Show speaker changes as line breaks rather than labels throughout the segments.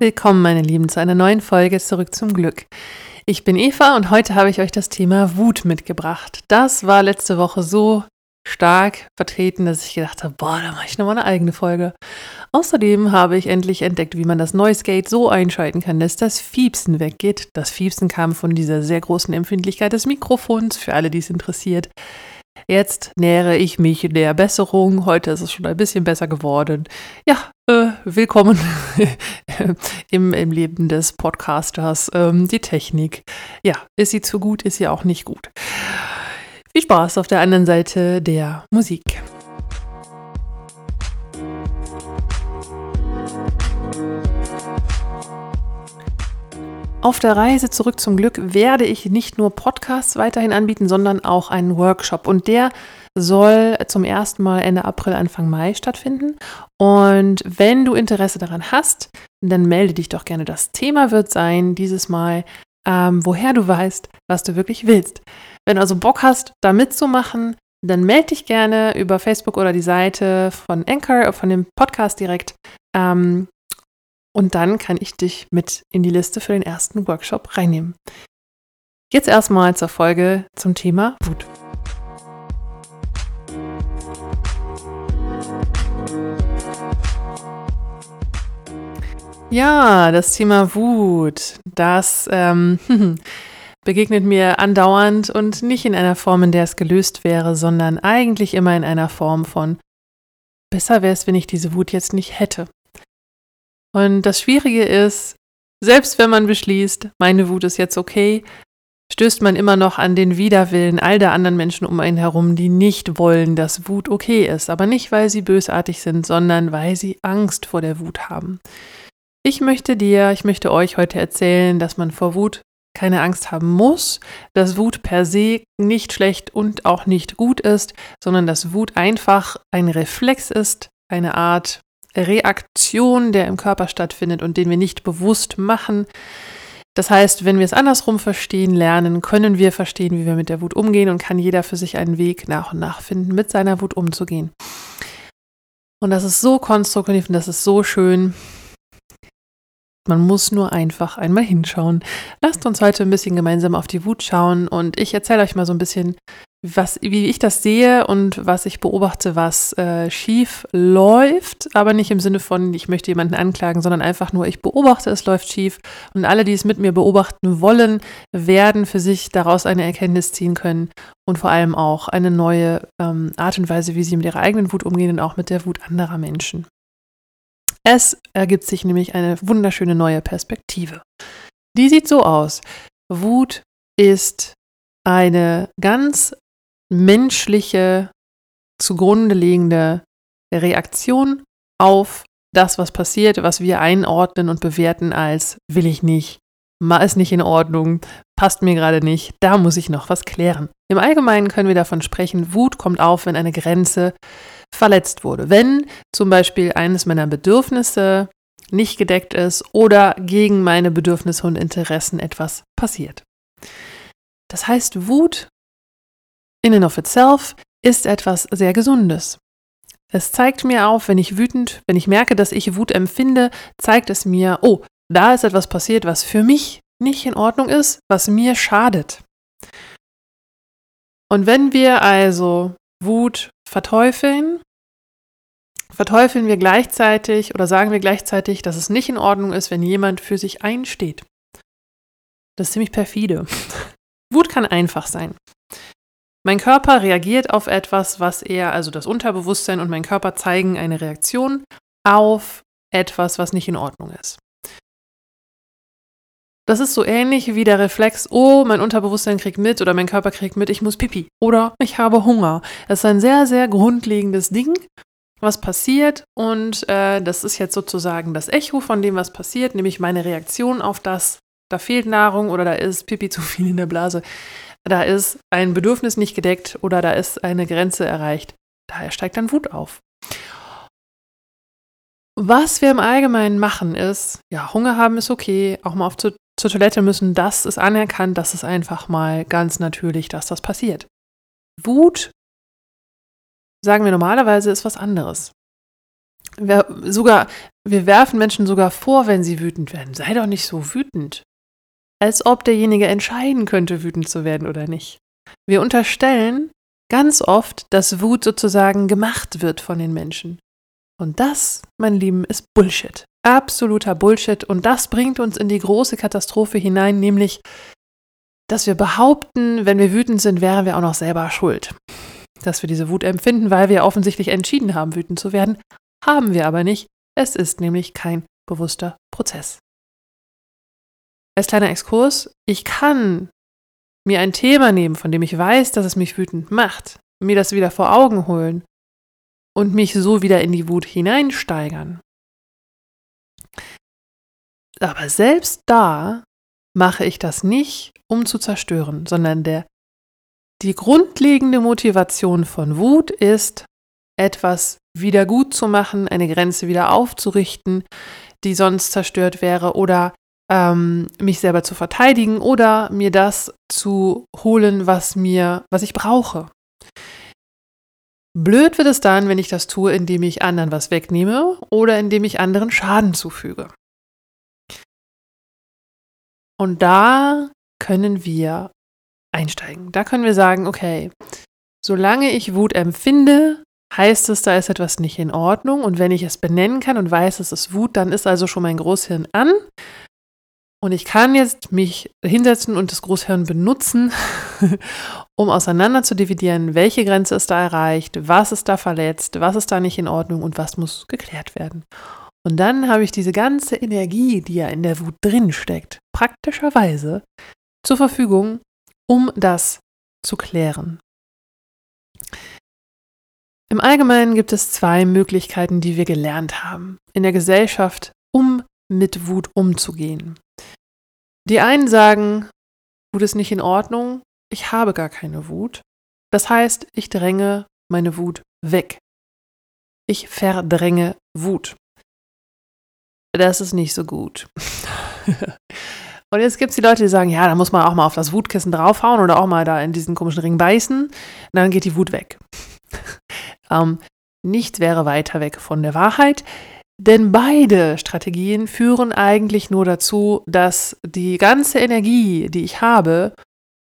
Willkommen, meine Lieben, zu einer neuen Folge Zurück zum Glück. Ich bin Eva und heute habe ich euch das Thema Wut mitgebracht. Das war letzte Woche so stark vertreten, dass ich gedacht habe, boah, da mache ich nochmal eine eigene Folge. Außerdem habe ich endlich entdeckt, wie man das Noise Gate so einschalten kann, dass das Fiepsen weggeht. Das Fiepsen kam von dieser sehr großen Empfindlichkeit des Mikrofons, für alle, die es interessiert. Jetzt nähere ich mich der Besserung. Heute ist es schon ein bisschen besser geworden. Ja, äh, willkommen im, im Leben des Podcasters. Ähm, die Technik. Ja, ist sie zu gut, ist sie auch nicht gut. Viel Spaß auf der anderen Seite der Musik. Auf der Reise zurück zum Glück werde ich nicht nur Podcasts weiterhin anbieten, sondern auch einen Workshop. Und der soll zum ersten Mal Ende April, Anfang Mai stattfinden. Und wenn du Interesse daran hast, dann melde dich doch gerne. Das Thema wird sein, dieses Mal, ähm, woher du weißt, was du wirklich willst. Wenn du also Bock hast, da mitzumachen, dann melde dich gerne über Facebook oder die Seite von Anchor, von dem Podcast direkt. Ähm, und dann kann ich dich mit in die Liste für den ersten Workshop reinnehmen. Jetzt erstmal zur Folge zum Thema Wut. Ja, das Thema Wut, das ähm, begegnet mir andauernd und nicht in einer Form, in der es gelöst wäre, sondern eigentlich immer in einer Form von, besser wäre es, wenn ich diese Wut jetzt nicht hätte. Und das Schwierige ist, selbst wenn man beschließt, meine Wut ist jetzt okay, stößt man immer noch an den Widerwillen all der anderen Menschen um einen herum, die nicht wollen, dass Wut okay ist. Aber nicht, weil sie bösartig sind, sondern weil sie Angst vor der Wut haben. Ich möchte dir, ich möchte euch heute erzählen, dass man vor Wut keine Angst haben muss, dass Wut per se nicht schlecht und auch nicht gut ist, sondern dass Wut einfach ein Reflex ist, eine Art Reaktion, der im Körper stattfindet und den wir nicht bewusst machen. Das heißt, wenn wir es andersrum verstehen lernen, können wir verstehen, wie wir mit der Wut umgehen und kann jeder für sich einen Weg nach und nach finden, mit seiner Wut umzugehen. Und das ist so konstruktiv und das ist so schön. Man muss nur einfach einmal hinschauen. Lasst uns heute ein bisschen gemeinsam auf die Wut schauen und ich erzähle euch mal so ein bisschen, was, wie ich das sehe und was ich beobachte, was äh, schief läuft, aber nicht im Sinne von, ich möchte jemanden anklagen, sondern einfach nur, ich beobachte, es läuft schief und alle, die es mit mir beobachten wollen, werden für sich daraus eine Erkenntnis ziehen können und vor allem auch eine neue ähm, Art und Weise, wie sie mit ihrer eigenen Wut umgehen und auch mit der Wut anderer Menschen. Es ergibt sich nämlich eine wunderschöne neue Perspektive. Die sieht so aus. Wut ist eine ganz menschliche, zugrunde liegende Reaktion auf das, was passiert, was wir einordnen und bewerten als will ich nicht, ist nicht in Ordnung, passt mir gerade nicht, da muss ich noch was klären. Im Allgemeinen können wir davon sprechen, Wut kommt auf, wenn eine Grenze verletzt wurde. Wenn zum Beispiel eines meiner Bedürfnisse nicht gedeckt ist oder gegen meine Bedürfnisse und Interessen etwas passiert. Das heißt, Wut in and of itself ist etwas sehr Gesundes. Es zeigt mir auf, wenn ich wütend, wenn ich merke, dass ich Wut empfinde, zeigt es mir, oh, da ist etwas passiert, was für mich nicht in Ordnung ist, was mir schadet. Und wenn wir also Wut verteufeln, verteufeln wir gleichzeitig oder sagen wir gleichzeitig, dass es nicht in Ordnung ist, wenn jemand für sich einsteht. Das ist ziemlich perfide. Wut kann einfach sein. Mein Körper reagiert auf etwas, was er, also das Unterbewusstsein und mein Körper zeigen eine Reaktion auf etwas, was nicht in Ordnung ist. Das ist so ähnlich wie der Reflex, oh, mein Unterbewusstsein kriegt mit oder mein Körper kriegt mit, ich muss pipi oder ich habe Hunger. Das ist ein sehr, sehr grundlegendes Ding, was passiert und äh, das ist jetzt sozusagen das Echo von dem, was passiert, nämlich meine Reaktion auf das, da fehlt Nahrung oder da ist Pipi zu viel in der Blase da ist ein Bedürfnis nicht gedeckt oder da ist eine Grenze erreicht. Daher steigt dann Wut auf. Was wir im Allgemeinen machen ist, ja, Hunger haben ist okay, auch mal auf zu, zur Toilette müssen, das ist anerkannt, das ist einfach mal ganz natürlich, dass das passiert. Wut, sagen wir normalerweise, ist was anderes. wir, sogar, wir werfen Menschen sogar vor, wenn sie wütend werden. Sei doch nicht so wütend. Als ob derjenige entscheiden könnte, wütend zu werden oder nicht. Wir unterstellen ganz oft, dass Wut sozusagen gemacht wird von den Menschen. Und das, mein Lieben, ist Bullshit. Absoluter Bullshit. Und das bringt uns in die große Katastrophe hinein, nämlich, dass wir behaupten, wenn wir wütend sind, wären wir auch noch selber schuld. Dass wir diese Wut empfinden, weil wir offensichtlich entschieden haben, wütend zu werden, haben wir aber nicht. Es ist nämlich kein bewusster Prozess. Als kleiner Exkurs, ich kann mir ein Thema nehmen, von dem ich weiß, dass es mich wütend macht, mir das wieder vor Augen holen und mich so wieder in die Wut hineinsteigern. Aber selbst da mache ich das nicht, um zu zerstören, sondern der, die grundlegende Motivation von Wut ist, etwas wieder gut zu machen, eine Grenze wieder aufzurichten, die sonst zerstört wäre, oder ähm, mich selber zu verteidigen oder mir das zu holen, was mir, was ich brauche. Blöd wird es dann, wenn ich das tue, indem ich anderen was wegnehme oder indem ich anderen Schaden zufüge. Und da können wir einsteigen. Da können wir sagen, okay, solange ich Wut empfinde, heißt es, da ist etwas nicht in Ordnung. Und wenn ich es benennen kann und weiß, es ist Wut, dann ist also schon mein Großhirn an. Und ich kann jetzt mich hinsetzen und das Großhirn benutzen, um auseinander zu dividieren, welche Grenze ist da erreicht, was ist da verletzt, was ist da nicht in Ordnung und was muss geklärt werden. Und dann habe ich diese ganze Energie, die ja in der Wut drin steckt, praktischerweise zur Verfügung, um das zu klären. Im Allgemeinen gibt es zwei Möglichkeiten, die wir gelernt haben in der Gesellschaft, um mit Wut umzugehen. Die einen sagen, Wut ist nicht in Ordnung, ich habe gar keine Wut. Das heißt, ich dränge meine Wut weg. Ich verdränge Wut das ist nicht so gut. Und jetzt gibt es die Leute, die sagen, ja, da muss man auch mal auf das Wutkissen draufhauen oder auch mal da in diesen komischen Ring beißen. Dann geht die Wut weg. ähm, nichts wäre weiter weg von der Wahrheit, denn beide Strategien führen eigentlich nur dazu, dass die ganze Energie, die ich habe,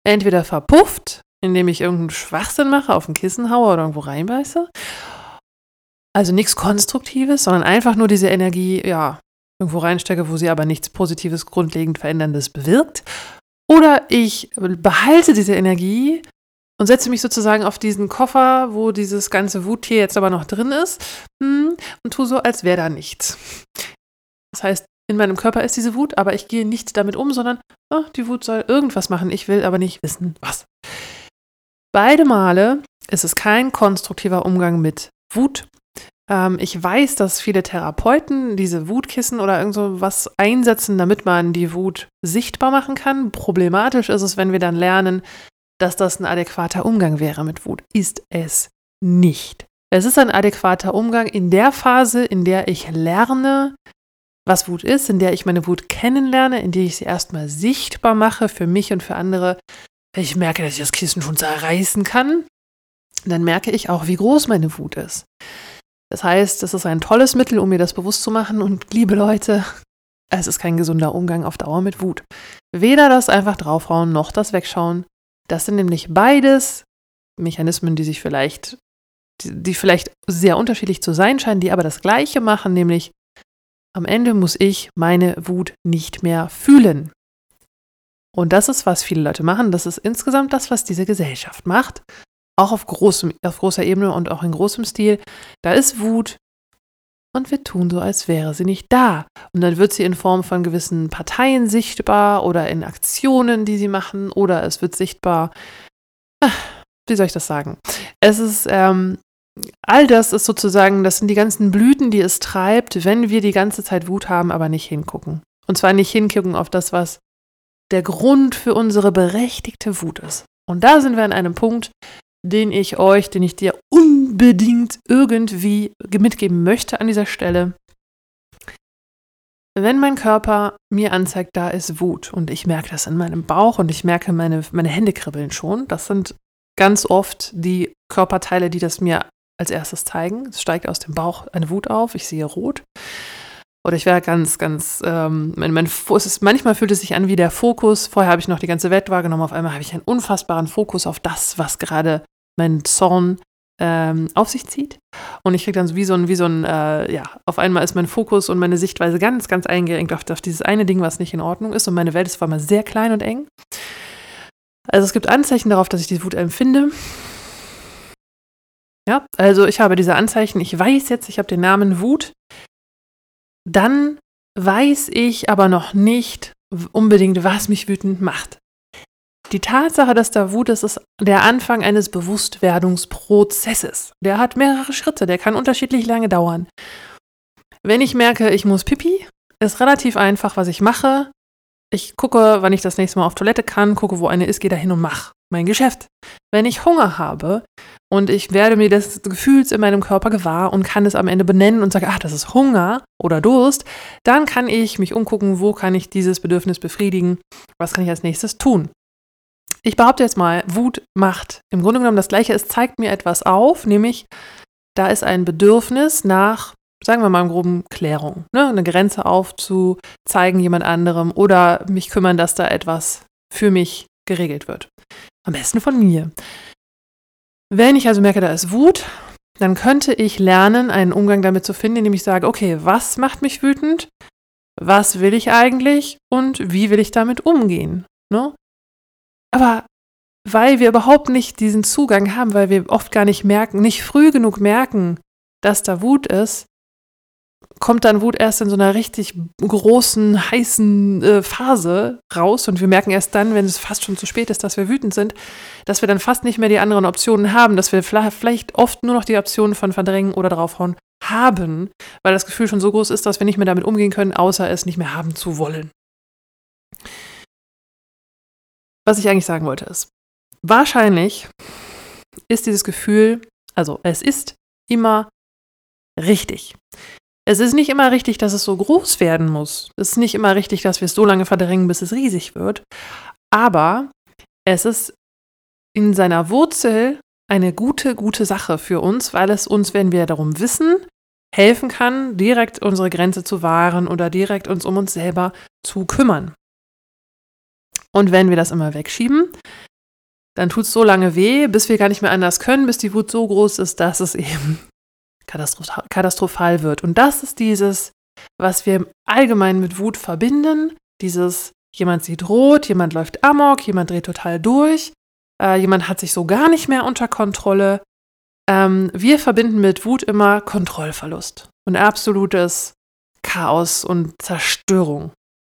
entweder verpufft, indem ich irgendeinen Schwachsinn mache, auf ein Kissen haue oder irgendwo reinbeiße. Also nichts Konstruktives, sondern einfach nur diese Energie, ja, irgendwo reinstecke, wo sie aber nichts Positives, grundlegend Veränderndes bewirkt. Oder ich behalte diese Energie und setze mich sozusagen auf diesen Koffer, wo dieses ganze Wuttier jetzt aber noch drin ist hm, und tue so, als wäre da nichts. Das heißt, in meinem Körper ist diese Wut, aber ich gehe nicht damit um, sondern oh, die Wut soll irgendwas machen. Ich will aber nicht wissen, was. Beide Male ist es kein konstruktiver Umgang mit Wut ähm, ich weiß, dass viele Therapeuten diese Wutkissen oder irgend so was einsetzen, damit man die Wut sichtbar machen kann. Problematisch ist es, wenn wir dann lernen, dass das ein adäquater Umgang wäre mit Wut. Ist es nicht. Es ist ein adäquater Umgang in der Phase, in der ich lerne, was Wut ist, in der ich meine Wut kennenlerne, in der ich sie erstmal sichtbar mache für mich und für andere. Wenn ich merke, dass ich das Kissen schon zerreißen kann, dann merke ich auch, wie groß meine Wut ist. Das heißt, es ist ein tolles Mittel, um mir das bewusst zu machen. Und liebe Leute, es ist kein gesunder Umgang auf Dauer mit Wut. Weder das einfach draufhauen noch das Wegschauen. Das sind nämlich beides Mechanismen, die sich vielleicht, die, vielleicht sehr unterschiedlich zu sein scheinen, die aber das Gleiche machen, nämlich am Ende muss ich meine Wut nicht mehr fühlen. Und das ist, was viele Leute machen. Das ist insgesamt das, was diese Gesellschaft macht auch auf, großem, auf großer Ebene und auch in großem Stil, da ist Wut und wir tun so, als wäre sie nicht da. Und dann wird sie in Form von gewissen Parteien sichtbar oder in Aktionen, die sie machen, oder es wird sichtbar, ach, wie soll ich das sagen? Es ist, ähm, all das ist sozusagen, das sind die ganzen Blüten, die es treibt, wenn wir die ganze Zeit Wut haben, aber nicht hingucken. Und zwar nicht hingucken auf das, was der Grund für unsere berechtigte Wut ist. Und da sind wir an einem Punkt, den ich euch, den ich dir unbedingt irgendwie mitgeben möchte an dieser Stelle. Wenn mein Körper mir anzeigt, da ist Wut und ich merke das in meinem Bauch und ich merke, meine, meine Hände kribbeln schon, das sind ganz oft die Körperteile, die das mir als erstes zeigen. Es steigt aus dem Bauch eine Wut auf, ich sehe rot. Oder ich wäre ganz, ganz, ähm, mein, es ist, manchmal fühlt es sich an wie der Fokus. Vorher habe ich noch die ganze Welt wahrgenommen. Auf einmal habe ich einen unfassbaren Fokus auf das, was gerade mein Zorn ähm, auf sich zieht. Und ich kriege dann so wie so ein, wie so ein, äh, ja, auf einmal ist mein Fokus und meine Sichtweise ganz, ganz eingerenkt auf, auf dieses eine Ding, was nicht in Ordnung ist. Und meine Welt ist vor allem sehr klein und eng. Also es gibt Anzeichen darauf, dass ich die Wut empfinde. Ja, also ich habe diese Anzeichen, ich weiß jetzt, ich habe den Namen Wut. Dann weiß ich aber noch nicht unbedingt, was mich wütend macht. Die Tatsache, dass da Wut ist, ist der Anfang eines Bewusstwerdungsprozesses. Der hat mehrere Schritte, der kann unterschiedlich lange dauern. Wenn ich merke, ich muss pipi, ist relativ einfach, was ich mache. Ich gucke, wann ich das nächste Mal auf Toilette kann, gucke, wo eine ist, gehe da hin und mache mein Geschäft. Wenn ich Hunger habe und ich werde mir des Gefühls in meinem Körper gewahr und kann es am Ende benennen und sage, ach, das ist Hunger oder Durst, dann kann ich mich umgucken, wo kann ich dieses Bedürfnis befriedigen, was kann ich als nächstes tun. Ich behaupte jetzt mal, Wut macht im Grunde genommen das Gleiche. Es zeigt mir etwas auf, nämlich da ist ein Bedürfnis nach, sagen wir mal im groben Klärung, ne? eine Grenze aufzuzeigen jemand anderem oder mich kümmern, dass da etwas für mich geregelt wird. Am besten von mir. Wenn ich also merke, da ist Wut, dann könnte ich lernen, einen Umgang damit zu finden, indem ich sage, okay, was macht mich wütend? Was will ich eigentlich und wie will ich damit umgehen? Ne? Aber weil wir überhaupt nicht diesen Zugang haben, weil wir oft gar nicht merken, nicht früh genug merken, dass da Wut ist, kommt dann Wut erst in so einer richtig großen, heißen äh, Phase raus und wir merken erst dann, wenn es fast schon zu spät ist, dass wir wütend sind, dass wir dann fast nicht mehr die anderen Optionen haben, dass wir vielleicht oft nur noch die Optionen von Verdrängen oder draufhauen haben, weil das Gefühl schon so groß ist, dass wir nicht mehr damit umgehen können, außer es nicht mehr haben zu wollen. Was ich eigentlich sagen wollte ist, wahrscheinlich ist dieses Gefühl, also es ist immer richtig. Es ist nicht immer richtig, dass es so groß werden muss. Es ist nicht immer richtig, dass wir es so lange verdrängen, bis es riesig wird. Aber es ist in seiner Wurzel eine gute, gute Sache für uns, weil es uns, wenn wir darum wissen, helfen kann, direkt unsere Grenze zu wahren oder direkt uns um uns selber zu kümmern. Und wenn wir das immer wegschieben, dann tut es so lange weh, bis wir gar nicht mehr anders können, bis die Wut so groß ist, dass es eben katastrophal wird. Und das ist dieses, was wir allgemein mit Wut verbinden, dieses jemand sieht rot, jemand läuft amok, jemand dreht total durch, äh, jemand hat sich so gar nicht mehr unter Kontrolle. Ähm, wir verbinden mit Wut immer Kontrollverlust und absolutes Chaos und Zerstörung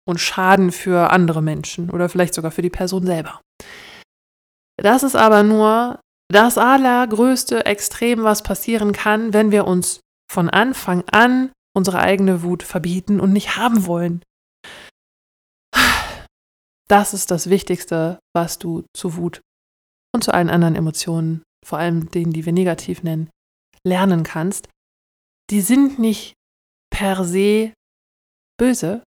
und Schaden für andere Menschen oder vielleicht sogar für die Person selber. Das ist aber nur das allergrößte Extrem, was passieren kann, wenn wir uns von Anfang an unsere eigene Wut verbieten und nicht haben wollen. Das ist das Wichtigste, was du zu Wut und zu allen anderen Emotionen, vor allem denen, die wir negativ nennen, lernen kannst. Die sind nicht per se böse,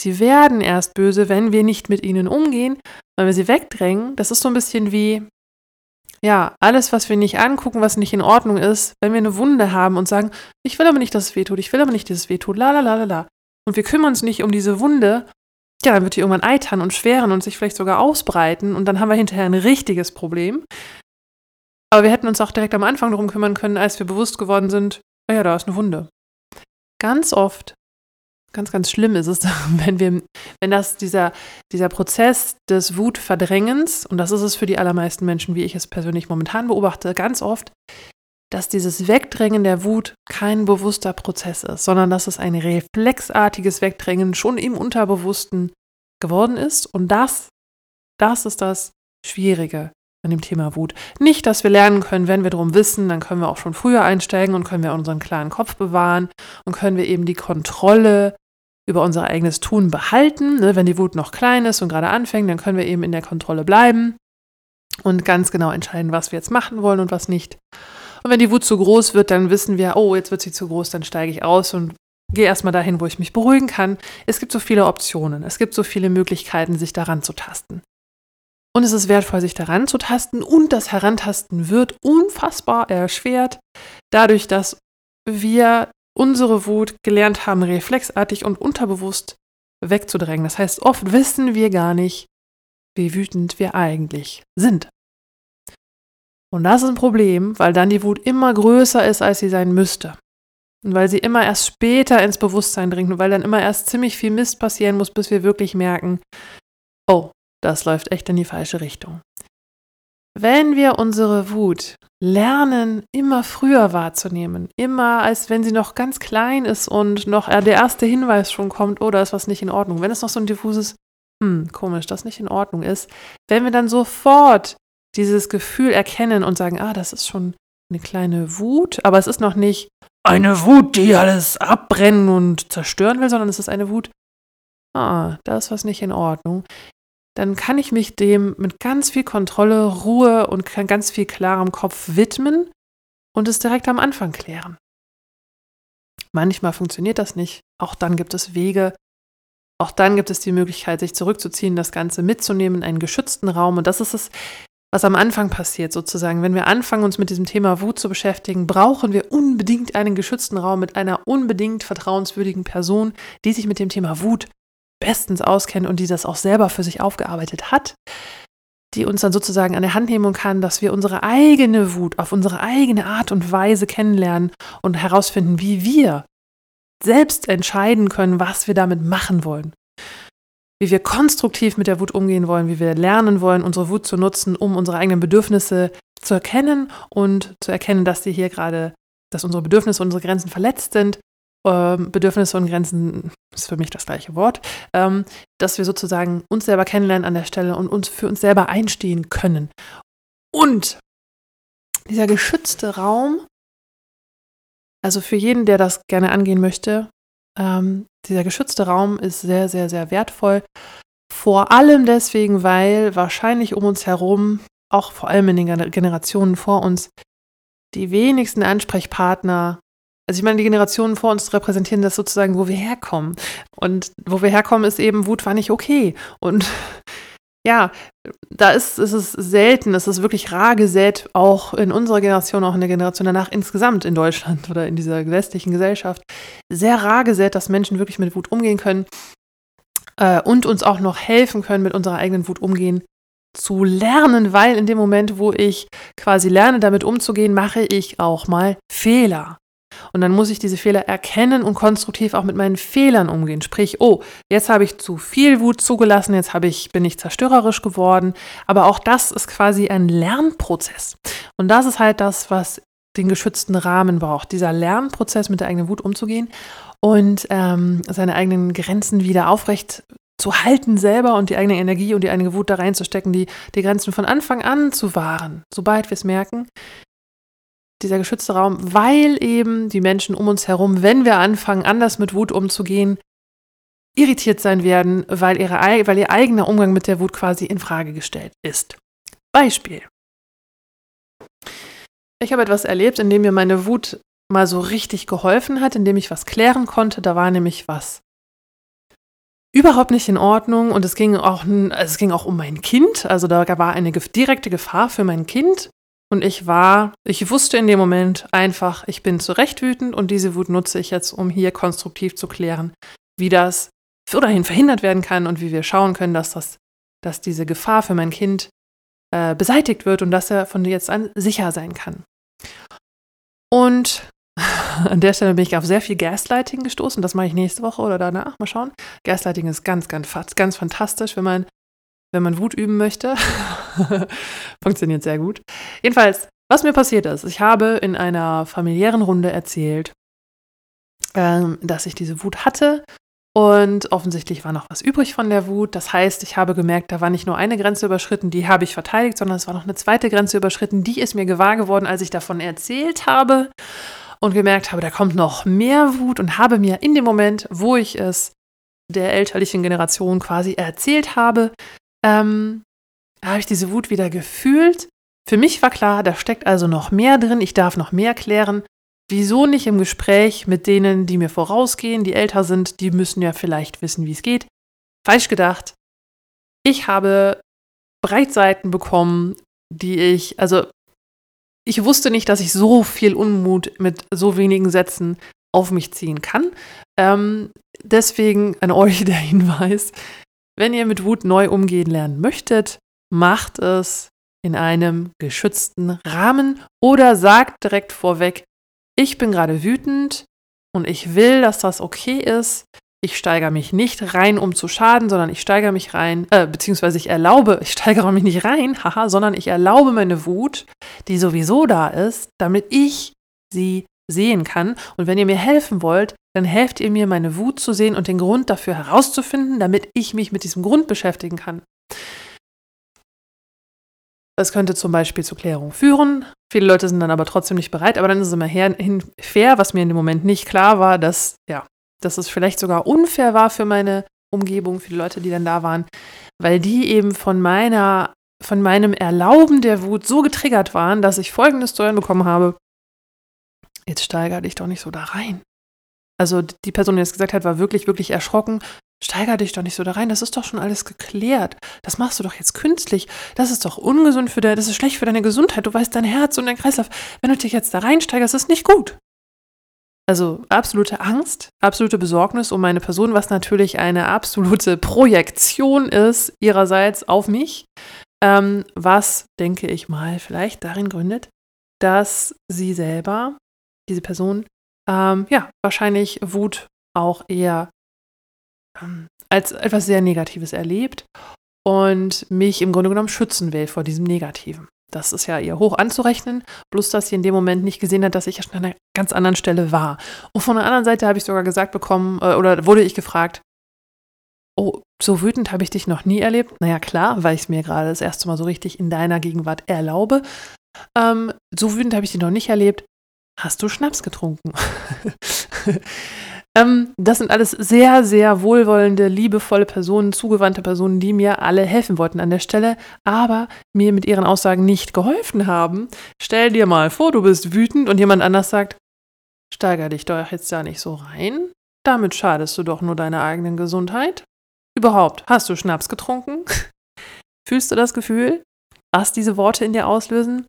Sie werden erst böse, wenn wir nicht mit ihnen umgehen, wenn wir sie wegdrängen. Das ist so ein bisschen wie, ja, alles, was wir nicht angucken, was nicht in Ordnung ist, wenn wir eine Wunde haben und sagen, ich will aber nicht, dass es wehtut, ich will aber nicht, dass es wehtut, la la la la la. Und wir kümmern uns nicht um diese Wunde, ja, dann wird die irgendwann eitern und schweren und sich vielleicht sogar ausbreiten und dann haben wir hinterher ein richtiges Problem. Aber wir hätten uns auch direkt am Anfang darum kümmern können, als wir bewusst geworden sind, oh ja, da ist eine Wunde. Ganz oft Ganz, ganz schlimm ist es, wenn wir, wenn das dieser, dieser Prozess des Wutverdrängens, und das ist es für die allermeisten Menschen, wie ich es persönlich momentan beobachte, ganz oft, dass dieses Wegdrängen der Wut kein bewusster Prozess ist, sondern dass es ein reflexartiges Wegdrängen schon im Unterbewussten geworden ist. Und das, das ist das Schwierige an dem Thema Wut. Nicht, dass wir lernen können, wenn wir darum wissen, dann können wir auch schon früher einsteigen und können wir unseren klaren Kopf bewahren und können wir eben die Kontrolle über unser eigenes Tun behalten. Ne, wenn die Wut noch klein ist und gerade anfängt, dann können wir eben in der Kontrolle bleiben und ganz genau entscheiden, was wir jetzt machen wollen und was nicht. Und wenn die Wut zu groß wird, dann wissen wir, oh, jetzt wird sie zu groß, dann steige ich aus und gehe erstmal dahin, wo ich mich beruhigen kann. Es gibt so viele Optionen, es gibt so viele Möglichkeiten, sich daran zu tasten. Und es ist wertvoll, sich daran zu tasten. Und das Herantasten wird unfassbar erschwert, dadurch, dass wir unsere Wut gelernt haben, reflexartig und unterbewusst wegzudrängen. Das heißt, oft wissen wir gar nicht, wie wütend wir eigentlich sind. Und das ist ein Problem, weil dann die Wut immer größer ist, als sie sein müsste. Und weil sie immer erst später ins Bewusstsein dringt und weil dann immer erst ziemlich viel Mist passieren muss, bis wir wirklich merken, oh, das läuft echt in die falsche Richtung. Wenn wir unsere Wut lernen, immer früher wahrzunehmen, immer als wenn sie noch ganz klein ist und noch der erste Hinweis schon kommt, oh, da ist was nicht in Ordnung. Wenn es noch so ein diffuses, hm, komisch, das nicht in Ordnung ist, wenn wir dann sofort dieses Gefühl erkennen und sagen, ah, das ist schon eine kleine Wut, aber es ist noch nicht eine Wut, die alles abbrennen und zerstören will, sondern es ist eine Wut, ah, da ist was nicht in Ordnung, dann kann ich mich dem mit ganz viel Kontrolle, Ruhe und ganz viel klarem Kopf widmen und es direkt am Anfang klären. Manchmal funktioniert das nicht. Auch dann gibt es Wege. Auch dann gibt es die Möglichkeit, sich zurückzuziehen, das Ganze mitzunehmen in einen geschützten Raum. Und das ist es, was am Anfang passiert sozusagen. Wenn wir anfangen, uns mit diesem Thema Wut zu beschäftigen, brauchen wir unbedingt einen geschützten Raum mit einer unbedingt vertrauenswürdigen Person, die sich mit dem Thema Wut bestens auskennt und die das auch selber für sich aufgearbeitet hat, die uns dann sozusagen an der Hand nehmen kann, dass wir unsere eigene Wut auf unsere eigene Art und Weise kennenlernen und herausfinden, wie wir selbst entscheiden können, was wir damit machen wollen wie wir konstruktiv mit der Wut umgehen wollen, wie wir lernen wollen, unsere Wut zu nutzen, um unsere eigenen Bedürfnisse zu erkennen und zu erkennen, dass sie hier gerade, dass unsere Bedürfnisse, unsere Grenzen verletzt sind. Ähm, Bedürfnisse und Grenzen ist für mich das gleiche Wort, ähm, dass wir sozusagen uns selber kennenlernen an der Stelle und uns für uns selber einstehen können. Und dieser geschützte Raum, also für jeden, der das gerne angehen möchte, ähm, dieser geschützte Raum ist sehr, sehr, sehr wertvoll. Vor allem deswegen, weil wahrscheinlich um uns herum, auch vor allem in den Generationen vor uns, die wenigsten Ansprechpartner, also ich meine, die Generationen vor uns repräsentieren das sozusagen, wo wir herkommen. Und wo wir herkommen, ist eben, Wut war nicht okay. Und ja, da ist, ist es selten, es ist wirklich rar gesät, auch in unserer Generation, auch in der Generation danach insgesamt in Deutschland oder in dieser westlichen Gesellschaft, sehr rar gesät, dass Menschen wirklich mit Wut umgehen können äh, und uns auch noch helfen können, mit unserer eigenen Wut umgehen zu lernen, weil in dem Moment, wo ich quasi lerne, damit umzugehen, mache ich auch mal Fehler. Und dann muss ich diese Fehler erkennen und konstruktiv auch mit meinen Fehlern umgehen. Sprich, oh, jetzt habe ich zu viel Wut zugelassen, jetzt habe ich, bin ich zerstörerisch geworden. Aber auch das ist quasi ein Lernprozess. Und das ist halt das, was den geschützten Rahmen braucht. Dieser Lernprozess mit der eigenen Wut umzugehen und ähm, seine eigenen Grenzen wieder aufrecht zu halten selber und die eigene Energie und die eigene Wut da reinzustecken, die, die Grenzen von Anfang an zu wahren, sobald wir es merken, dieser geschützte Raum, weil eben die Menschen um uns herum, wenn wir anfangen, anders mit Wut umzugehen, irritiert sein werden, weil, ihre, weil ihr eigener Umgang mit der Wut quasi in Frage gestellt ist. Beispiel. Ich habe etwas erlebt, in dem mir meine Wut mal so richtig geholfen hat, indem ich was klären konnte. Da war nämlich was überhaupt nicht in Ordnung und es ging auch, also es ging auch um mein Kind. Also da war eine direkte Gefahr für mein Kind und ich war, ich wusste in dem Moment einfach, ich bin zu Recht wütend und diese Wut nutze ich jetzt, um hier konstruktiv zu klären, wie das dahin verhindert werden kann und wie wir schauen können, dass, das, dass diese Gefahr für mein Kind äh, beseitigt wird und dass er von jetzt an sicher sein kann. Und an der Stelle bin ich auf sehr viel Gaslighting gestoßen. Das mache ich nächste Woche oder danach. Mal schauen. Gaslighting ist ganz, ganz, ganz fantastisch, wenn man wenn man Wut üben möchte. Funktioniert sehr gut. Jedenfalls, was mir passiert ist, ich habe in einer familiären Runde erzählt, ähm, dass ich diese Wut hatte und offensichtlich war noch was übrig von der Wut. Das heißt, ich habe gemerkt, da war nicht nur eine Grenze überschritten, die habe ich verteidigt, sondern es war noch eine zweite Grenze überschritten, die ist mir gewahr geworden, als ich davon erzählt habe und gemerkt habe, da kommt noch mehr Wut und habe mir in dem Moment, wo ich es der elterlichen Generation quasi erzählt habe, ähm, habe ich diese Wut wieder gefühlt. Für mich war klar, da steckt also noch mehr drin, ich darf noch mehr klären. Wieso nicht im Gespräch mit denen, die mir vorausgehen, die älter sind, die müssen ja vielleicht wissen, wie es geht. Falsch gedacht. Ich habe Breitseiten bekommen, die ich, also ich wusste nicht, dass ich so viel Unmut mit so wenigen Sätzen auf mich ziehen kann. Ähm, deswegen an euch der Hinweis, wenn ihr mit Wut neu umgehen lernen möchtet, macht es in einem geschützten Rahmen oder sagt direkt vorweg, ich bin gerade wütend und ich will, dass das okay ist. Ich steigere mich nicht rein, um zu schaden, sondern ich steigere mich rein, äh, beziehungsweise ich erlaube, ich steigere mich nicht rein, haha, sondern ich erlaube meine Wut, die sowieso da ist, damit ich sie sehen kann. Und wenn ihr mir helfen wollt, dann helft ihr mir, meine Wut zu sehen und den Grund dafür herauszufinden, damit ich mich mit diesem Grund beschäftigen kann. Das könnte zum Beispiel zur Klärung führen. Viele Leute sind dann aber trotzdem nicht bereit, aber dann ist es immer fair, was mir in dem Moment nicht klar war, dass, ja, dass es vielleicht sogar unfair war für meine Umgebung, für die Leute, die dann da waren, weil die eben von meiner, von meinem Erlauben der Wut so getriggert waren, dass ich folgendes zu hören bekommen habe. Jetzt steiger dich doch nicht so da rein. Also die Person, die das gesagt hat, war wirklich, wirklich erschrocken. Steiger dich doch nicht so da rein, das ist doch schon alles geklärt. Das machst du doch jetzt künstlich. Das ist doch ungesund für deine, das ist schlecht für deine Gesundheit. Du weißt dein Herz und dein Kreislauf. Wenn du dich jetzt da reinsteigerst, ist nicht gut. Also absolute Angst, absolute Besorgnis um meine Person, was natürlich eine absolute Projektion ist ihrerseits auf mich, ähm, was, denke ich mal, vielleicht darin gründet, dass sie selber, diese Person, ähm, ja, wahrscheinlich Wut auch eher ähm, als etwas sehr Negatives erlebt und mich im Grunde genommen schützen will vor diesem Negativen. Das ist ja ihr hoch anzurechnen, bloß dass sie in dem Moment nicht gesehen hat, dass ich an einer ganz anderen Stelle war. Und von der anderen Seite habe ich sogar gesagt bekommen, äh, oder wurde ich gefragt, oh, so wütend habe ich dich noch nie erlebt. Naja, klar, weil ich es mir gerade das erste Mal so richtig in deiner Gegenwart erlaube. Ähm, so wütend habe ich dich noch nicht erlebt. Hast du Schnaps getrunken? Ähm, das sind alles sehr, sehr wohlwollende, liebevolle Personen, zugewandte Personen, die mir alle helfen wollten an der Stelle, aber mir mit ihren Aussagen nicht geholfen haben. Stell dir mal vor, du bist wütend und jemand anders sagt, steiger dich doch jetzt da nicht so rein. Damit schadest du doch nur deiner eigenen Gesundheit. Überhaupt, hast du Schnaps getrunken? Fühlst du das Gefühl, was diese Worte in dir auslösen?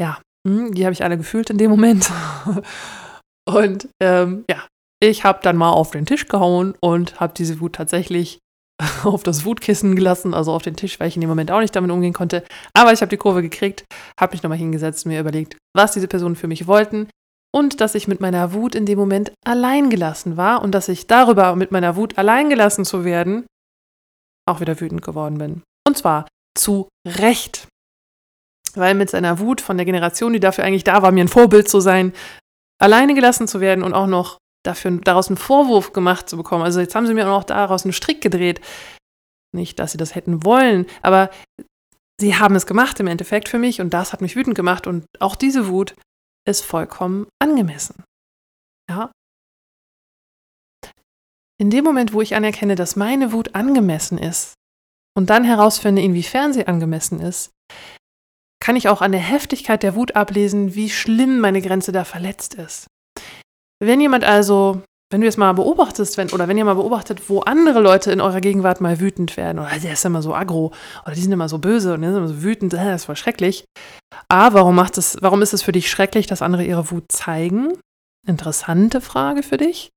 Ja, die habe ich alle gefühlt in dem Moment. Und ähm, ja, ich habe dann mal auf den Tisch gehauen und habe diese Wut tatsächlich auf das Wutkissen gelassen, also auf den Tisch, weil ich in dem Moment auch nicht damit umgehen konnte. Aber ich habe die Kurve gekriegt, habe mich nochmal hingesetzt, mir überlegt, was diese Personen für mich wollten und dass ich mit meiner Wut in dem Moment allein gelassen war und dass ich darüber, mit meiner Wut allein gelassen zu werden, auch wieder wütend geworden bin. Und zwar zu Recht. Weil mit seiner Wut von der Generation, die dafür eigentlich da war, mir ein Vorbild zu sein, alleine gelassen zu werden und auch noch dafür daraus einen Vorwurf gemacht zu bekommen. Also jetzt haben sie mir auch noch daraus einen Strick gedreht. Nicht, dass sie das hätten wollen, aber sie haben es gemacht im Endeffekt für mich und das hat mich wütend gemacht und auch diese Wut ist vollkommen angemessen. Ja. In dem Moment, wo ich anerkenne, dass meine Wut angemessen ist und dann herausfinde, inwiefern sie angemessen ist, kann ich auch an der Heftigkeit der Wut ablesen, wie schlimm meine Grenze da verletzt ist. Wenn jemand also, wenn du jetzt mal beobachtest, wenn, oder wenn ihr mal beobachtet, wo andere Leute in eurer Gegenwart mal wütend werden, oder der ist immer so aggro, oder die sind immer so böse und die sind immer so wütend, das ist voll schrecklich. A, warum macht es, warum ist es für dich schrecklich, dass andere ihre Wut zeigen? Interessante Frage für dich.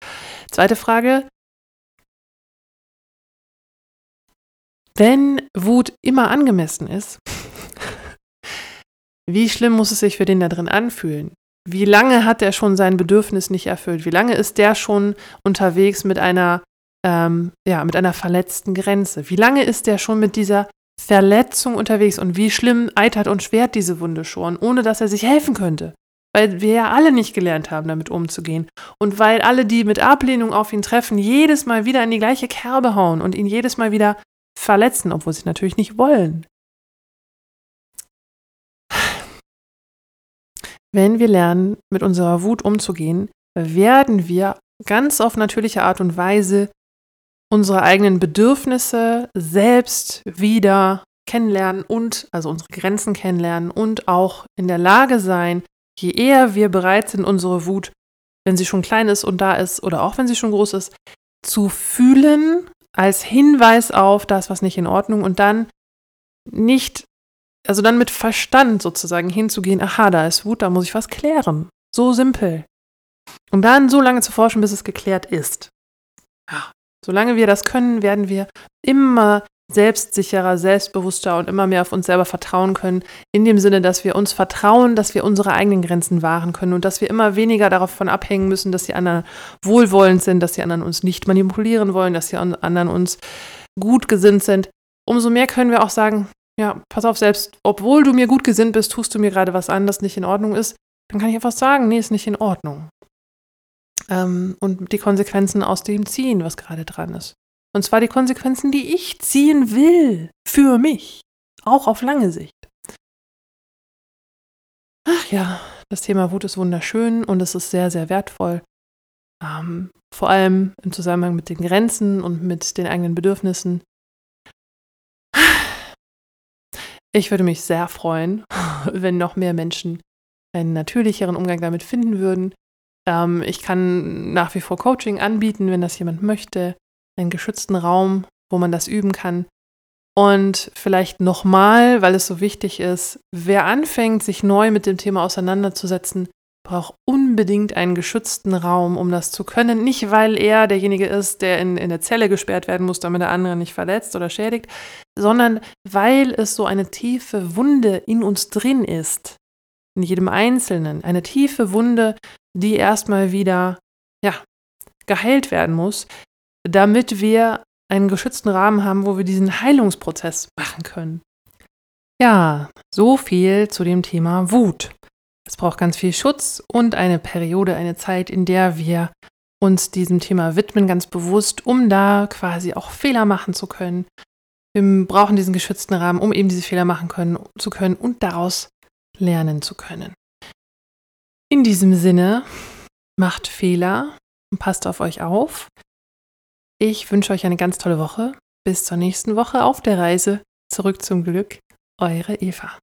Zweite Frage. Wenn Wut immer angemessen ist, wie schlimm muss es sich für den da drin anfühlen? Wie lange hat er schon sein Bedürfnis nicht erfüllt? Wie lange ist der schon unterwegs mit einer, ähm, ja, mit einer verletzten Grenze? Wie lange ist der schon mit dieser Verletzung unterwegs und wie schlimm eitert und schwert diese Wunde schon, ohne dass er sich helfen könnte? Weil wir ja alle nicht gelernt haben, damit umzugehen. Und weil alle, die mit Ablehnung auf ihn treffen, jedes Mal wieder in die gleiche Kerbe hauen und ihn jedes Mal wieder verletzen, obwohl sie natürlich nicht wollen. Wenn wir lernen, mit unserer Wut umzugehen, werden wir ganz auf natürliche Art und Weise unsere eigenen Bedürfnisse selbst wieder kennenlernen und also unsere Grenzen kennenlernen und auch in der Lage sein, je eher wir bereit sind, unsere Wut, wenn sie schon klein ist und da ist oder auch wenn sie schon groß ist, zu fühlen als Hinweis auf das, was nicht in Ordnung und dann nicht, also dann mit Verstand sozusagen hinzugehen, aha, da ist Wut, da muss ich was klären. So simpel. Und dann so lange zu forschen, bis es geklärt ist. Ja. Solange wir das können, werden wir immer selbstsicherer, selbstbewusster und immer mehr auf uns selber vertrauen können, in dem Sinne, dass wir uns vertrauen, dass wir unsere eigenen Grenzen wahren können und dass wir immer weniger davon abhängen müssen, dass die anderen wohlwollend sind, dass die anderen uns nicht manipulieren wollen, dass die anderen uns gut gesinnt sind. Umso mehr können wir auch sagen, ja, pass auf, selbst obwohl du mir gut gesinnt bist, tust du mir gerade was an, das nicht in Ordnung ist, dann kann ich einfach sagen, nee, ist nicht in Ordnung. Ähm, und die Konsequenzen aus dem ziehen, was gerade dran ist. Und zwar die Konsequenzen, die ich ziehen will. Für mich. Auch auf lange Sicht. Ach ja, das Thema Wut ist wunderschön und es ist sehr, sehr wertvoll. Ähm, vor allem im Zusammenhang mit den Grenzen und mit den eigenen Bedürfnissen. Ich würde mich sehr freuen, wenn noch mehr Menschen einen natürlicheren Umgang damit finden würden. Ähm, ich kann nach wie vor Coaching anbieten, wenn das jemand möchte einen geschützten Raum, wo man das üben kann. Und vielleicht nochmal, weil es so wichtig ist, wer anfängt, sich neu mit dem Thema auseinanderzusetzen, braucht unbedingt einen geschützten Raum, um das zu können. Nicht, weil er derjenige ist, der in, in der Zelle gesperrt werden muss, damit der andere nicht verletzt oder schädigt, sondern weil es so eine tiefe Wunde in uns drin ist. In jedem Einzelnen. Eine tiefe Wunde, die erstmal wieder, ja, geheilt werden muss, damit wir einen geschützten Rahmen haben, wo wir diesen Heilungsprozess machen können. Ja, so viel zu dem Thema Wut. Es braucht ganz viel Schutz und eine Periode, eine Zeit, in der wir uns diesem Thema widmen, ganz bewusst, um da quasi auch Fehler machen zu können. Wir brauchen diesen geschützten Rahmen, um eben diese Fehler machen können, zu können und daraus lernen zu können. In diesem Sinne, macht Fehler und passt auf euch auf. Ich wünsche euch eine ganz tolle Woche. Bis zur nächsten Woche auf der Reise zurück zum Glück. Eure Eva.